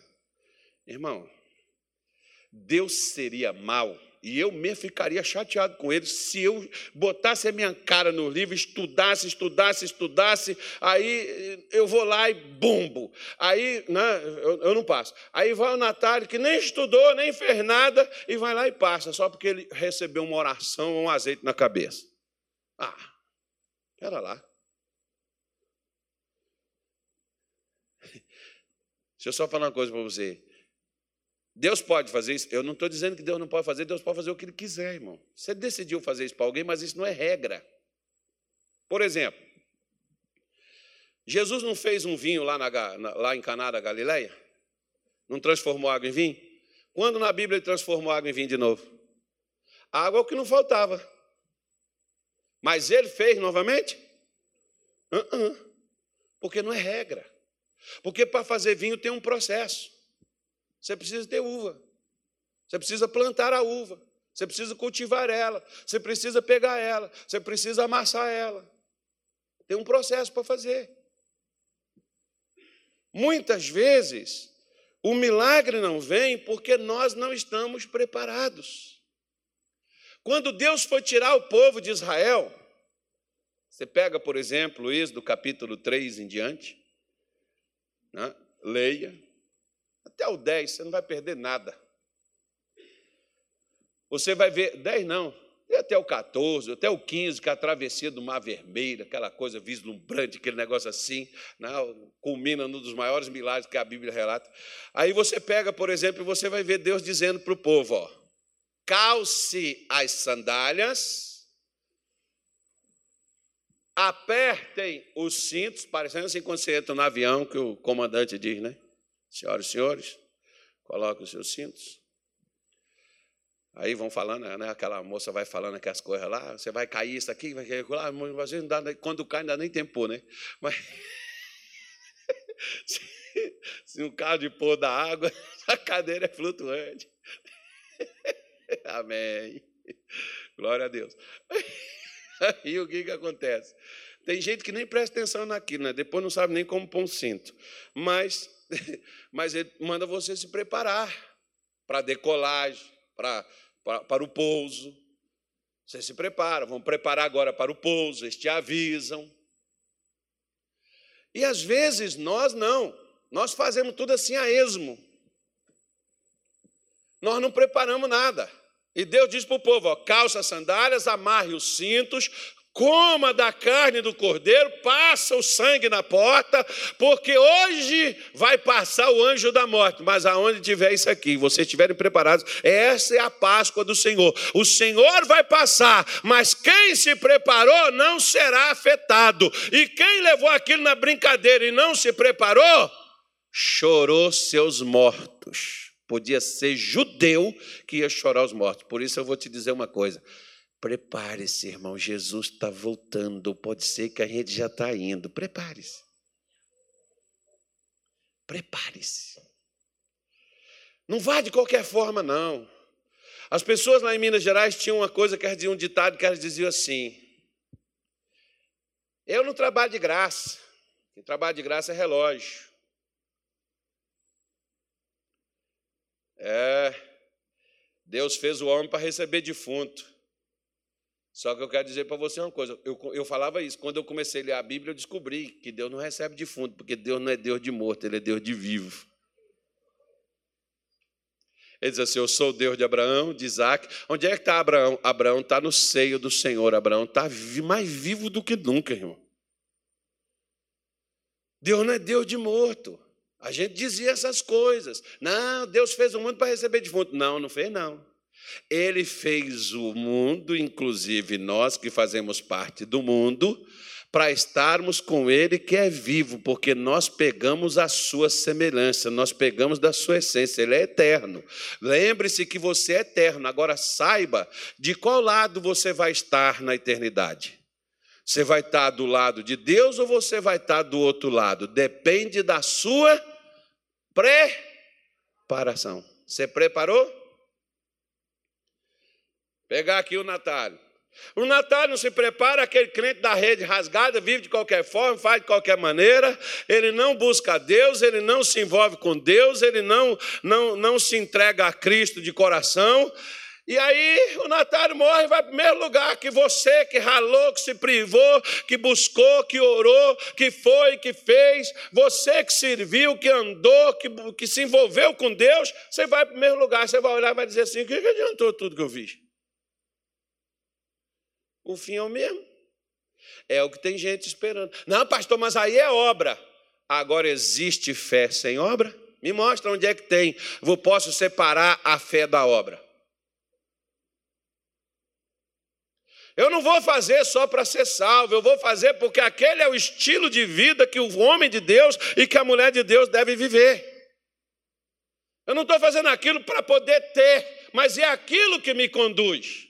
Irmão, Deus seria mal e eu mesmo ficaria chateado com ele se eu botasse a minha cara no livro, estudasse, estudasse, estudasse, aí eu vou lá e bumbo. Aí né, eu, eu não passo. Aí vai o Natália, que nem estudou, nem fez nada, e vai lá e passa, só porque ele recebeu uma oração ou um azeite na cabeça. Ah, espera lá. Deixa eu só falar uma coisa para você. Deus pode fazer isso? Eu não estou dizendo que Deus não pode fazer, Deus pode fazer o que Ele quiser, irmão. Você decidiu fazer isso para alguém, mas isso não é regra. Por exemplo, Jesus não fez um vinho lá, na, lá em Caná da Galileia? Não transformou água em vinho? Quando na Bíblia ele transformou água em vinho de novo? água é o que não faltava. Mas ele fez novamente? Uh -uh. Porque não é regra. Porque para fazer vinho tem um processo. Você precisa ter uva. Você precisa plantar a uva. Você precisa cultivar ela. Você precisa pegar ela. Você precisa amassar ela. Tem um processo para fazer. Muitas vezes, o milagre não vem porque nós não estamos preparados. Quando Deus foi tirar o povo de Israel, você pega, por exemplo, isso do capítulo 3 em diante, né? leia, até o 10, você não vai perder nada. Você vai ver, 10 não, e até o 14, até o 15, que é a travessia do Mar Vermelho, aquela coisa vislumbrante, aquele negócio assim, né? culmina num dos maiores milagres que a Bíblia relata. Aí você pega, por exemplo, e você vai ver Deus dizendo para o povo: ó, calce as sandálias, apertem os cintos, parecendo assim quando você entra no avião, que o comandante diz, né? Senhoras e senhores, coloquem os seus cintos. Aí vão falando, né? aquela moça vai falando aquelas coisas lá, você vai cair isso aqui, vai cair lá, vezes não dá, quando cai não dá nem tempo, né? Mas se, se um carro de pôr da água, a cadeira é flutuante. Amém. Glória a Deus. Aí o que, que acontece? Tem gente que nem presta atenção naquilo, né? depois não sabe nem como pôr um cinto. Mas, mas ele manda você se preparar para decolagem, para para, para o pouso. Você se prepara, vão preparar agora para o pouso, eles te avisam. E às vezes nós não, nós fazemos tudo assim a esmo. Nós não preparamos nada. E Deus diz para o povo: ó, calça as sandálias, amarre os cintos, coma da carne do cordeiro, passa o sangue na porta, porque hoje vai passar o anjo da morte. Mas aonde tiver isso aqui, vocês estiverem preparados, essa é a Páscoa do Senhor. O Senhor vai passar, mas quem se preparou não será afetado. E quem levou aquilo na brincadeira e não se preparou, chorou seus mortos. Podia ser judeu que ia chorar os mortos. Por isso eu vou te dizer uma coisa. Prepare-se, irmão, Jesus está voltando. Pode ser que a gente já está indo. Prepare-se. Prepare-se. Não vá de qualquer forma, não. As pessoas lá em Minas Gerais tinham uma coisa que elas diziam um ditado que elas diziam assim: Eu não trabalho de graça. Quem trabalha de graça é relógio. É. Deus fez o homem para receber defunto. Só que eu quero dizer para você uma coisa: eu, eu falava isso, quando eu comecei a ler a Bíblia, eu descobri que Deus não recebe defunto, porque Deus não é Deus de morto, Ele é Deus de vivo. Ele diz assim: Eu sou o Deus de Abraão, de Isaac. Onde é que está Abraão? Abraão está no seio do Senhor. Abraão está mais vivo do que nunca, irmão. Deus não é Deus de morto. A gente dizia essas coisas. Não, Deus fez o mundo para receber defunto. Não, não fez, não. Ele fez o mundo, inclusive nós que fazemos parte do mundo, para estarmos com Ele que é vivo, porque nós pegamos a sua semelhança, nós pegamos da sua essência, Ele é eterno. Lembre-se que você é eterno, agora saiba de qual lado você vai estar na eternidade. Você vai estar do lado de Deus ou você vai estar do outro lado? Depende da sua preparação. Você preparou? Pegar aqui o Natália. O Natália não se prepara, aquele crente da rede rasgada, vive de qualquer forma, faz de qualquer maneira, ele não busca Deus, ele não se envolve com Deus, ele não, não, não se entrega a Cristo de coração. E aí o Natália morre vai para o primeiro lugar que você que ralou, que se privou, que buscou, que orou, que foi, que fez, você que serviu, que andou, que, que se envolveu com Deus, você vai para o primeiro lugar, você vai olhar e vai dizer assim: o que adiantou tudo que eu fiz? O fim é o mesmo. É o que tem gente esperando. Não, pastor, mas aí é obra. Agora existe fé sem obra? Me mostra onde é que tem. Eu posso separar a fé da obra. Eu não vou fazer só para ser salvo, eu vou fazer porque aquele é o estilo de vida que o homem de Deus e que a mulher de Deus deve viver. Eu não estou fazendo aquilo para poder ter, mas é aquilo que me conduz.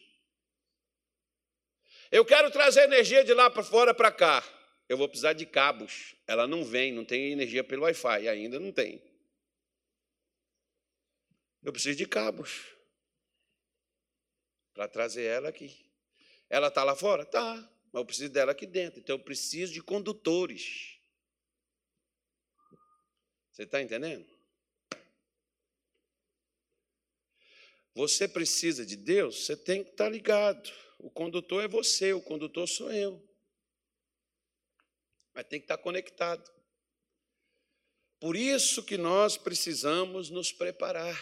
Eu quero trazer energia de lá para fora para cá. Eu vou precisar de cabos. Ela não vem, não tem energia pelo Wi-Fi, ainda não tem. Eu preciso de cabos para trazer ela aqui. Ela está lá fora? Tá, mas eu preciso dela aqui dentro. Então eu preciso de condutores. Você está entendendo? Você precisa de Deus, você tem que estar ligado. O condutor é você, o condutor sou eu. Mas tem que estar conectado. Por isso que nós precisamos nos preparar.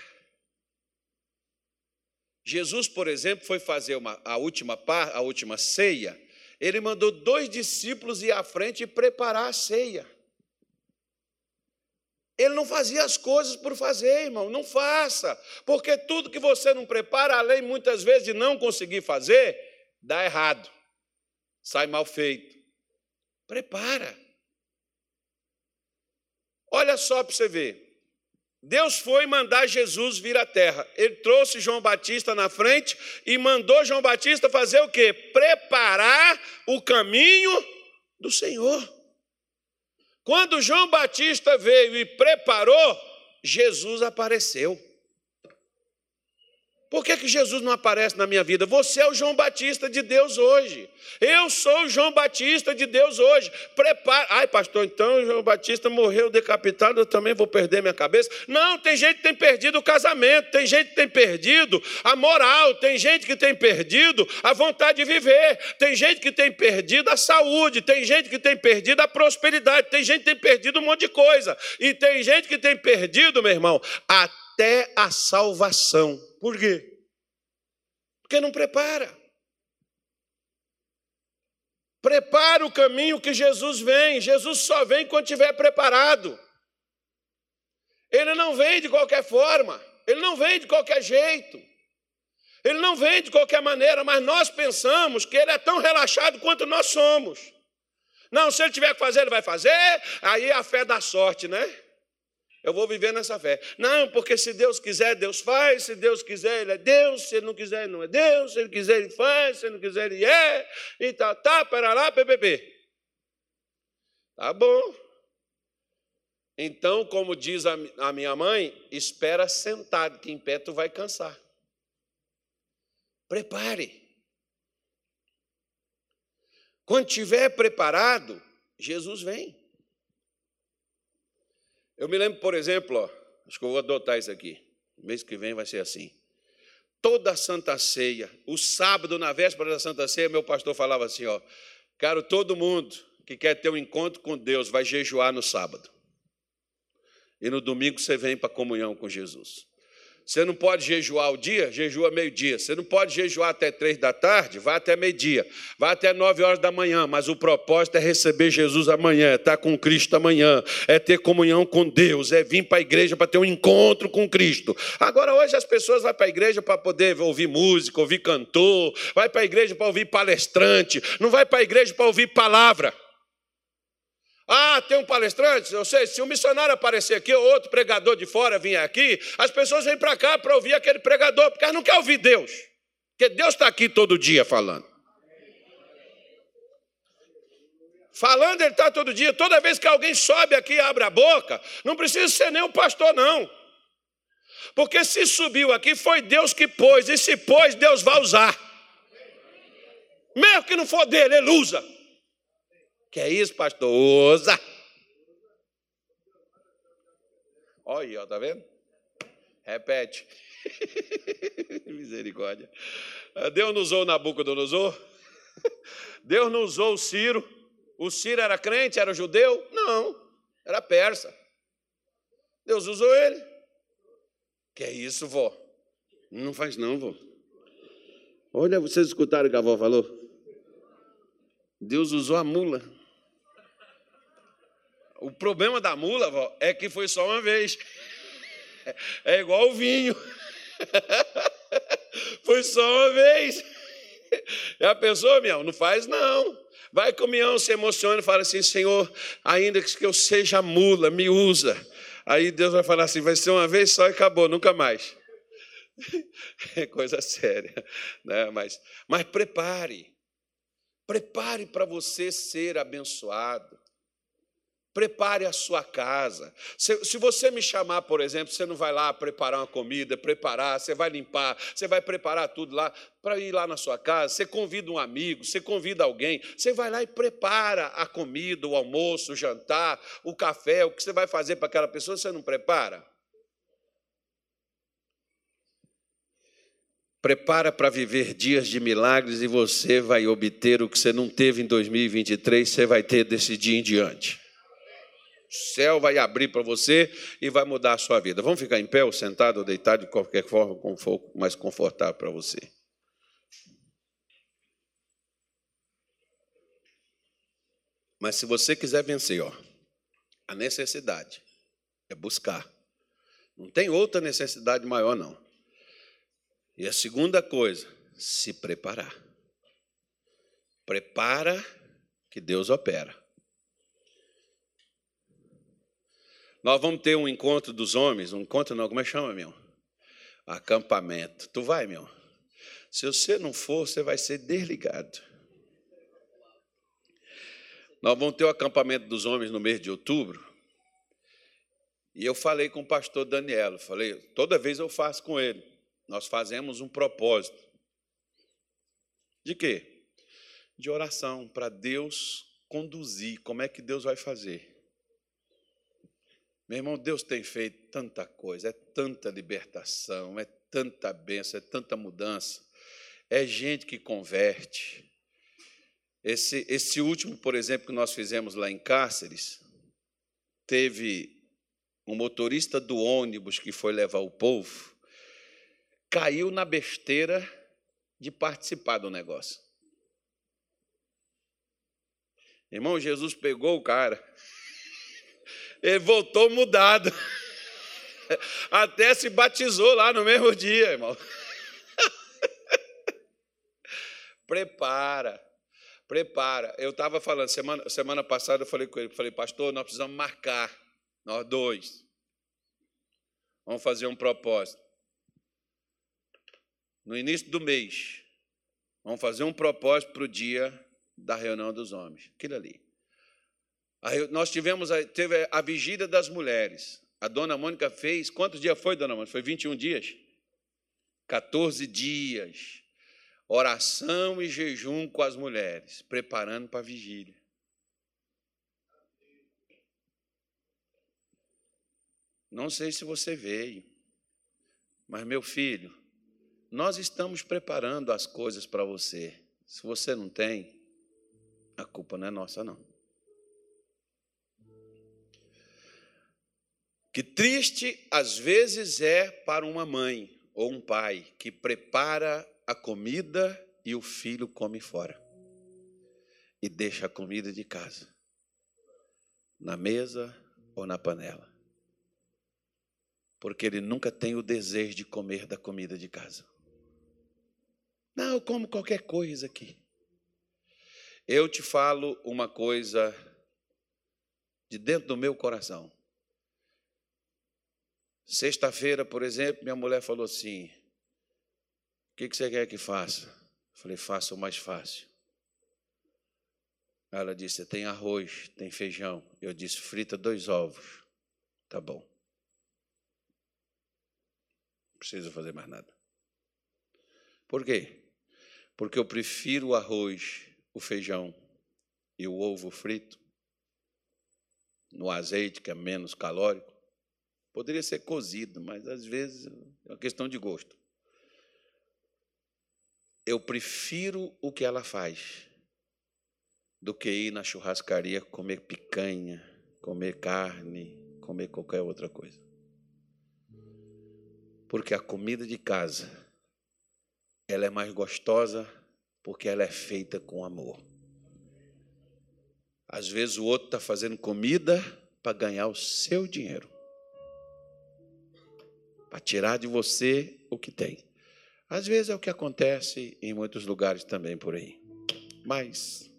Jesus, por exemplo, foi fazer uma, a, última par, a última ceia. Ele mandou dois discípulos ir à frente e preparar a ceia. Ele não fazia as coisas por fazer, irmão. Não faça. Porque tudo que você não prepara, além muitas vezes de não conseguir fazer, dá errado. Sai mal feito. Prepara. Olha só para você ver. Deus foi mandar Jesus vir à terra. Ele trouxe João Batista na frente e mandou João Batista fazer o quê? Preparar o caminho do Senhor. Quando João Batista veio e preparou, Jesus apareceu. Por que, que Jesus não aparece na minha vida? Você é o João Batista de Deus hoje. Eu sou o João Batista de Deus hoje. Prepara. Ai, pastor, então o João Batista morreu decapitado, eu também vou perder minha cabeça. Não, tem gente que tem perdido o casamento, tem gente que tem perdido a moral, tem gente que tem perdido a vontade de viver, tem gente que tem perdido a saúde, tem gente que tem perdido a prosperidade, tem gente que tem perdido um monte de coisa. E tem gente que tem perdido, meu irmão, até a salvação. Por quê? Porque não prepara. Prepara o caminho que Jesus vem. Jesus só vem quando estiver preparado. Ele não vem de qualquer forma. Ele não vem de qualquer jeito. Ele não vem de qualquer maneira, mas nós pensamos que ele é tão relaxado quanto nós somos. Não, se ele tiver que fazer, ele vai fazer, aí a fé dá sorte, né? Eu vou viver nessa fé. Não, porque se Deus quiser, Deus faz. Se Deus quiser, Ele é Deus. Se Ele não quiser, Ele não é Deus. Se Ele quiser, Ele faz. Se Ele não quiser, Ele é. E tá, tá, para lá, PPP. Tá bom. Então, como diz a, a minha mãe, espera sentado, que em pé tu vai cansar. Prepare. Quando estiver preparado, Jesus vem. Eu me lembro, por exemplo, ó, acho que eu vou adotar isso aqui. Mês que vem vai ser assim. Toda a Santa Ceia, o sábado, na véspera da Santa Ceia, meu pastor falava assim: ó, quero todo mundo que quer ter um encontro com Deus vai jejuar no sábado. E no domingo você vem para a comunhão com Jesus. Você não pode jejuar o dia? Jejua meio-dia. Você não pode jejuar até três da tarde? Vá até meio-dia. Vá até nove horas da manhã. Mas o propósito é receber Jesus amanhã, é estar com Cristo amanhã, é ter comunhão com Deus, é vir para a igreja para ter um encontro com Cristo. Agora, hoje as pessoas vão para a igreja para poder ouvir música, ouvir cantor, vai para a igreja para ouvir palestrante, não vai para a igreja para ouvir palavra. Ah, tem um palestrante, eu sei, se um missionário aparecer aqui ou outro pregador de fora vier aqui, as pessoas vêm para cá para ouvir aquele pregador, porque elas não querem ouvir Deus. Porque Deus está aqui todo dia falando. Falando, ele está todo dia. Toda vez que alguém sobe aqui e abre a boca, não precisa ser nem o pastor, não. Porque se subiu aqui, foi Deus que pôs, e se pôs, Deus vai usar. Mesmo que não for dele, ele usa. Que é isso, pastor? Usa. Olha aí, ó, tá vendo? Repete. Misericórdia. Deus não usou Nabucodonosor? Deus não usou o Ciro? O Ciro era crente, era judeu? Não, era persa. Deus usou ele. Que é isso, vó? Não faz não, vó. Olha, vocês escutaram o que a avó falou? Deus usou a mula. O problema da mula, vó, é que foi só uma vez. É igual o vinho. Foi só uma vez. A pessoa, meu, não faz não. Vai com o mião, se emociona e fala assim: Senhor, ainda que eu seja mula, me usa. Aí Deus vai falar assim: vai ser uma vez só e acabou, nunca mais. É coisa séria. Né? Mas, mas prepare. Prepare para você ser abençoado. Prepare a sua casa. Se, se, você me chamar, por exemplo, você não vai lá preparar uma comida, preparar, você vai limpar, você vai preparar tudo lá para ir lá na sua casa. Você convida um amigo, você convida alguém, você vai lá e prepara a comida, o almoço, o jantar, o café, o que você vai fazer para aquela pessoa, você não prepara? Prepara para viver dias de milagres e você vai obter o que você não teve em 2023, você vai ter desse dia em diante. O céu vai abrir para você e vai mudar a sua vida. Vamos ficar em pé ou sentado ou deitado de qualquer forma, como for mais confortável para você. Mas se você quiser vencer, ó, a necessidade é buscar. Não tem outra necessidade maior, não. E a segunda coisa, se preparar. Prepara que Deus opera. Nós vamos ter um encontro dos homens, um encontro não, como é que chama, meu? Acampamento. Tu vai, meu? Se você não for, você vai ser desligado. Nós vamos ter o acampamento dos homens no mês de outubro. E eu falei com o pastor Danielo, falei, toda vez eu faço com ele nós fazemos um propósito. De quê? De oração, para Deus conduzir. Como é que Deus vai fazer? Meu irmão, Deus tem feito tanta coisa, é tanta libertação, é tanta bênção, é tanta mudança. É gente que converte. Esse, esse último, por exemplo, que nós fizemos lá em Cáceres, teve um motorista do ônibus que foi levar o povo, caiu na besteira de participar do negócio. Irmão, Jesus pegou o cara, ele voltou mudado, até se batizou lá no mesmo dia, irmão. prepara, prepara. Eu estava falando, semana, semana passada eu falei com ele, falei, pastor, nós precisamos marcar, nós dois. Vamos fazer um propósito no início do mês, vamos fazer um propósito para o dia da reunião dos homens. Aquilo ali. Nós tivemos a, teve a vigília das mulheres. A dona Mônica fez. Quantos dias foi, dona Mônica? Foi 21 dias? 14 dias. Oração e jejum com as mulheres, preparando para a vigília. Não sei se você veio, mas meu filho, nós estamos preparando as coisas para você. Se você não tem, a culpa não é nossa, não. Que triste às vezes é para uma mãe ou um pai que prepara a comida e o filho come fora e deixa a comida de casa na mesa ou na panela. Porque ele nunca tem o desejo de comer da comida de casa. Não, eu como qualquer coisa aqui. Eu te falo uma coisa de dentro do meu coração. Sexta-feira, por exemplo, minha mulher falou assim: O que você quer que faça? Eu falei: Faça o mais fácil. Ela disse: Tem arroz, tem feijão. Eu disse: Frita dois ovos. Tá bom. Não precisa fazer mais nada. Por quê? porque eu prefiro o arroz, o feijão e o ovo frito no azeite, que é menos calórico. Poderia ser cozido, mas às vezes é uma questão de gosto. Eu prefiro o que ela faz do que ir na churrascaria comer picanha, comer carne, comer qualquer outra coisa. Porque a comida de casa ela é mais gostosa porque ela é feita com amor. Às vezes o outro está fazendo comida para ganhar o seu dinheiro, para tirar de você o que tem. Às vezes é o que acontece em muitos lugares também por aí. Mas,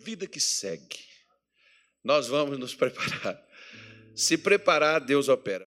vida que segue, nós vamos nos preparar. Se preparar, Deus opera.